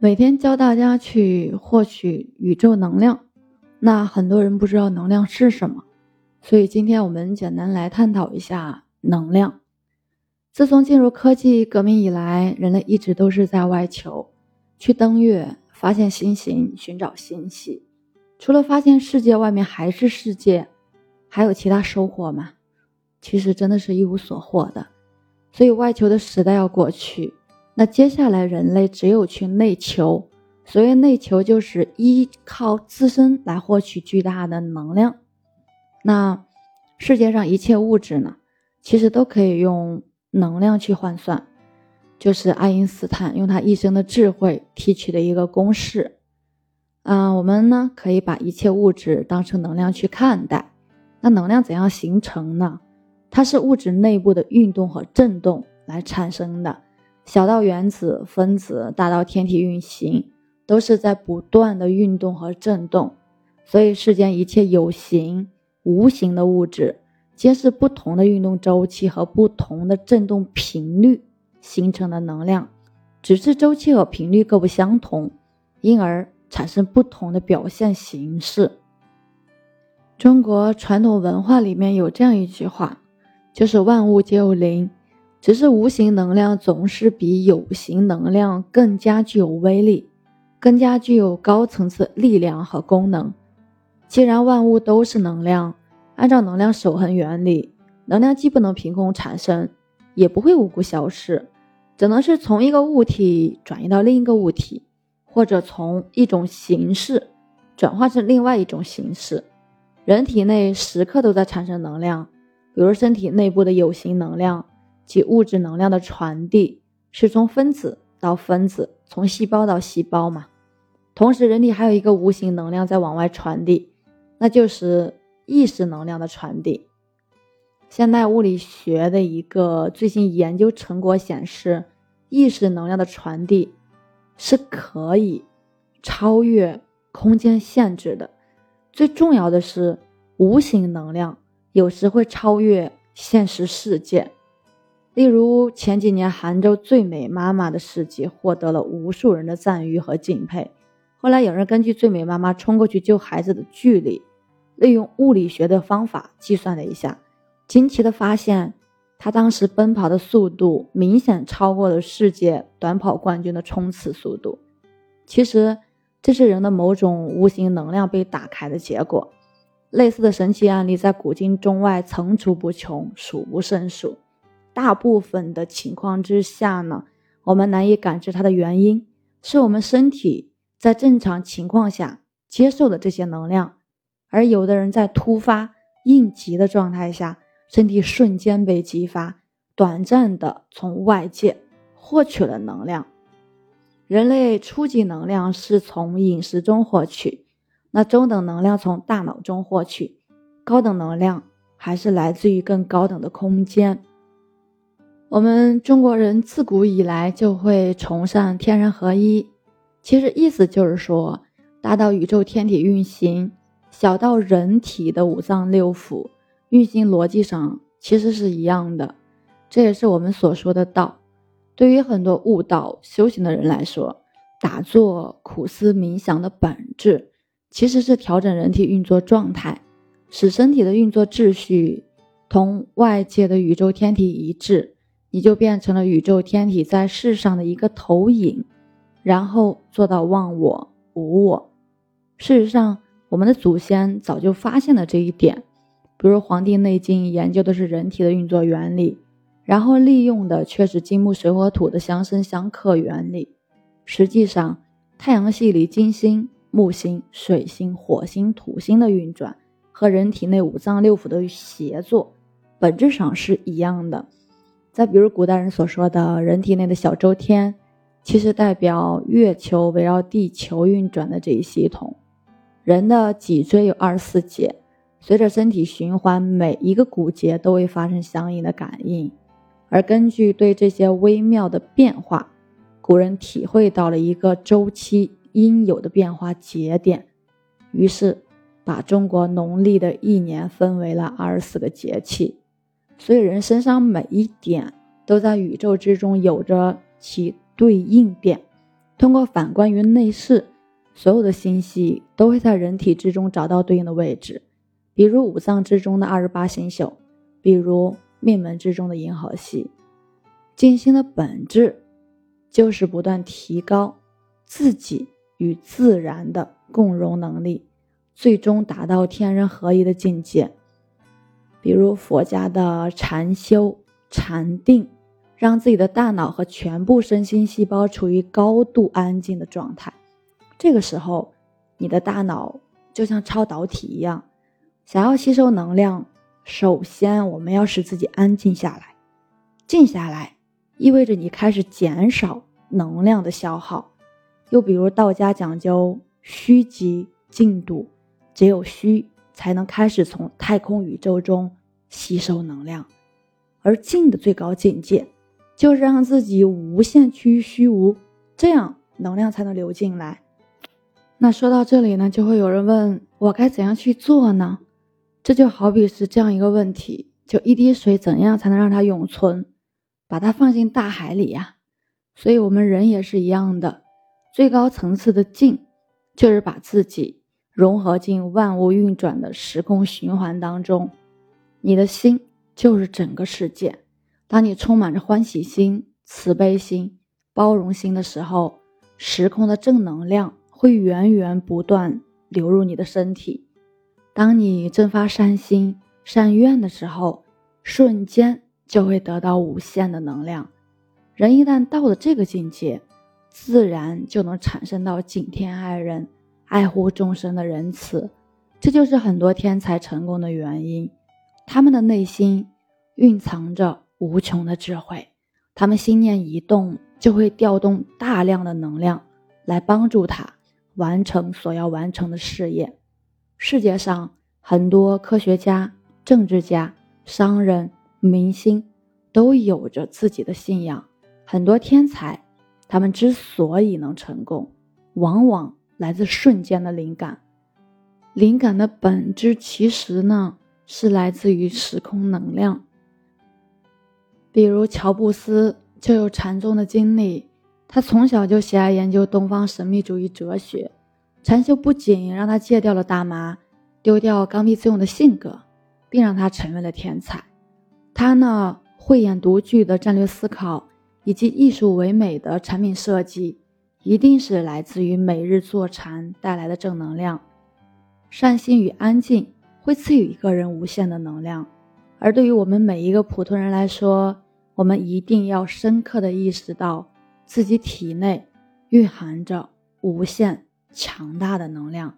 每天教大家去获取宇宙能量，那很多人不知道能量是什么，所以今天我们简单来探讨一下能量。自从进入科技革命以来，人类一直都是在外求，去登月、发现星星、寻找星系。除了发现世界外面还是世界，还有其他收获吗？其实真的是一无所获的。所以外求的时代要过去。那接下来，人类只有去内求。所谓内求，就是依靠自身来获取巨大的能量。那世界上一切物质呢，其实都可以用能量去换算，就是爱因斯坦用他一生的智慧提取的一个公式。嗯，我们呢可以把一切物质当成能量去看待。那能量怎样形成呢？它是物质内部的运动和振动来产生的。小到原子、分子，大到天体运行，都是在不断的运动和振动。所以，世间一切有形、无形的物质，皆是不同的运动周期和不同的振动频率形成的能量，只是周期和频率各不相同，因而产生不同的表现形式。中国传统文化里面有这样一句话，就是“万物皆有灵”。只是无形能量总是比有形能量更加具有威力，更加具有高层次力量和功能。既然万物都是能量，按照能量守恒原理，能量既不能凭空产生，也不会无故消失，只能是从一个物体转移到另一个物体，或者从一种形式转化成另外一种形式。人体内时刻都在产生能量，比如身体内部的有形能量。及物质能量的传递是从分子到分子，从细胞到细胞嘛。同时，人体还有一个无形能量在往外传递，那就是意识能量的传递。现代物理学的一个最新研究成果显示，意识能量的传递是可以超越空间限制的。最重要的是，无形能量有时会超越现实世界。例如前几年杭州最美妈妈的事迹获得了无数人的赞誉和敬佩。后来有人根据最美妈妈冲过去救孩子的距离，利用物理学的方法计算了一下，惊奇的发现，她当时奔跑的速度明显超过了世界短跑冠军的冲刺速度。其实这是人的某种无形能量被打开的结果。类似的神奇案例在古今中外层出不穷，数不胜数。大部分的情况之下呢，我们难以感知它的原因，是我们身体在正常情况下接受的这些能量，而有的人在突发应急的状态下，身体瞬间被激发，短暂的从外界获取了能量。人类初级能量是从饮食中获取，那中等能量从大脑中获取，高等能量还是来自于更高等的空间。我们中国人自古以来就会崇尚天人合一，其实意思就是说，大到宇宙天体运行，小到人体的五脏六腑运行逻辑上其实是一样的。这也是我们所说的道。对于很多悟道修行的人来说，打坐、苦思冥想的本质其实是调整人体运作状态，使身体的运作秩序同外界的宇宙天体一致。你就变成了宇宙天体在世上的一个投影，然后做到忘我无我。事实上，我们的祖先早就发现了这一点。比如《黄帝内经》研究的是人体的运作原理，然后利用的却是金木水火土的相生相克原理。实际上，太阳系里金星、木星、水星、火星、土星的运转和人体内五脏六腑的协作，本质上是一样的。再比如古代人所说的人体内的小周天，其实代表月球围绕地球运转的这一系统。人的脊椎有二十四节，随着身体循环，每一个骨节都会发生相应的感应。而根据对这些微妙的变化，古人体会到了一个周期应有的变化节点，于是把中国农历的一年分为了二十四个节气。所以，人身上每一点都在宇宙之中有着其对应点，通过反观于内视，所有的星系都会在人体之中找到对应的位置，比如五脏之中的二十八星宿，比如命门之中的银河系。静心的本质就是不断提高自己与自然的共融能力，最终达到天人合一的境界。比如佛家的禅修、禅定。让自己的大脑和全部身心细胞处于高度安静的状态，这个时候，你的大脑就像超导体一样，想要吸收能量，首先我们要使自己安静下来。静下来意味着你开始减少能量的消耗。又比如道家讲究虚极静笃，只有虚才能开始从太空宇宙中吸收能量，而静的最高境界。就是让自己无限趋于虚无，这样能量才能流进来。那说到这里呢，就会有人问我该怎样去做呢？这就好比是这样一个问题：就一滴水怎样才能让它永存？把它放进大海里呀。所以我们人也是一样的，最高层次的静，就是把自己融合进万物运转的时空循环当中。你的心就是整个世界。当你充满着欢喜心、慈悲心、包容心的时候，时空的正能量会源源不断流入你的身体。当你正发善心、善愿的时候，瞬间就会得到无限的能量。人一旦到了这个境界，自然就能产生到敬天爱人、爱护众生的仁慈。这就是很多天才成功的原因，他们的内心蕴藏着。无穷的智慧，他们心念一动，就会调动大量的能量来帮助他完成所要完成的事业。世界上很多科学家、政治家、商人、明星都有着自己的信仰。很多天才，他们之所以能成功，往往来自瞬间的灵感。灵感的本质其实呢，是来自于时空能量。比如乔布斯就有禅宗的经历，他从小就喜爱研究东方神秘主义哲学。禅修不仅让他戒掉了大麻，丢掉刚愎自用的性格，并让他成为了天才。他呢，慧眼独具的战略思考以及艺术唯美的产品设计，一定是来自于每日坐禅带来的正能量。善心与安静会赐予一个人无限的能量。而对于我们每一个普通人来说，我们一定要深刻的意识到自己体内蕴含着无限强大的能量。